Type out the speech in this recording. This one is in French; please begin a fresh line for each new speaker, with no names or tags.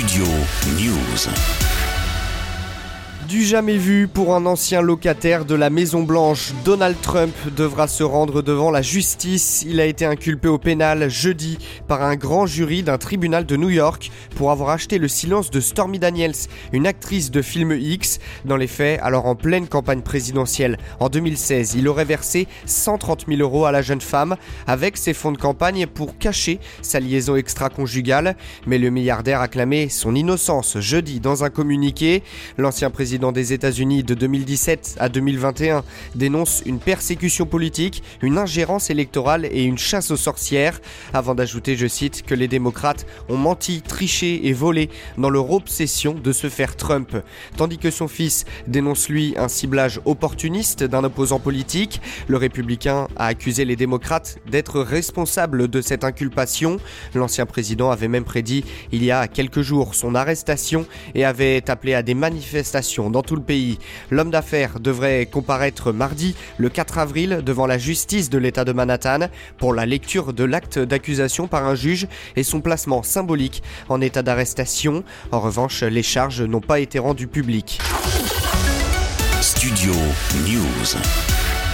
Studio News.
Du jamais vu pour un ancien locataire de la Maison Blanche, Donald Trump devra se rendre devant la justice. Il a été inculpé au pénal jeudi par un grand jury d'un tribunal de New York pour avoir acheté le silence de Stormy Daniels, une actrice de film X. Dans les faits, alors en pleine campagne présidentielle en 2016, il aurait versé 130 000 euros à la jeune femme avec ses fonds de campagne pour cacher sa liaison extra-conjugale. Mais le milliardaire a clamé son innocence jeudi dans un communiqué. L'ancien président des États-Unis de 2017 à 2021 dénonce une persécution politique, une ingérence électorale et une chasse aux sorcières, avant d'ajouter, je cite, que les démocrates ont menti, triché et volé dans leur obsession de se faire Trump, tandis que son fils dénonce lui un ciblage opportuniste d'un opposant politique. Le républicain a accusé les démocrates d'être responsables de cette inculpation. L'ancien président avait même prédit il y a quelques jours son arrestation et avait appelé à des manifestations dans tout le pays. L'homme d'affaires devrait comparaître mardi, le 4 avril, devant la justice de l'État de Manhattan pour la lecture de l'acte d'accusation par un juge et son placement symbolique en état d'arrestation. En revanche, les charges n'ont pas été rendues publiques.
Studio News.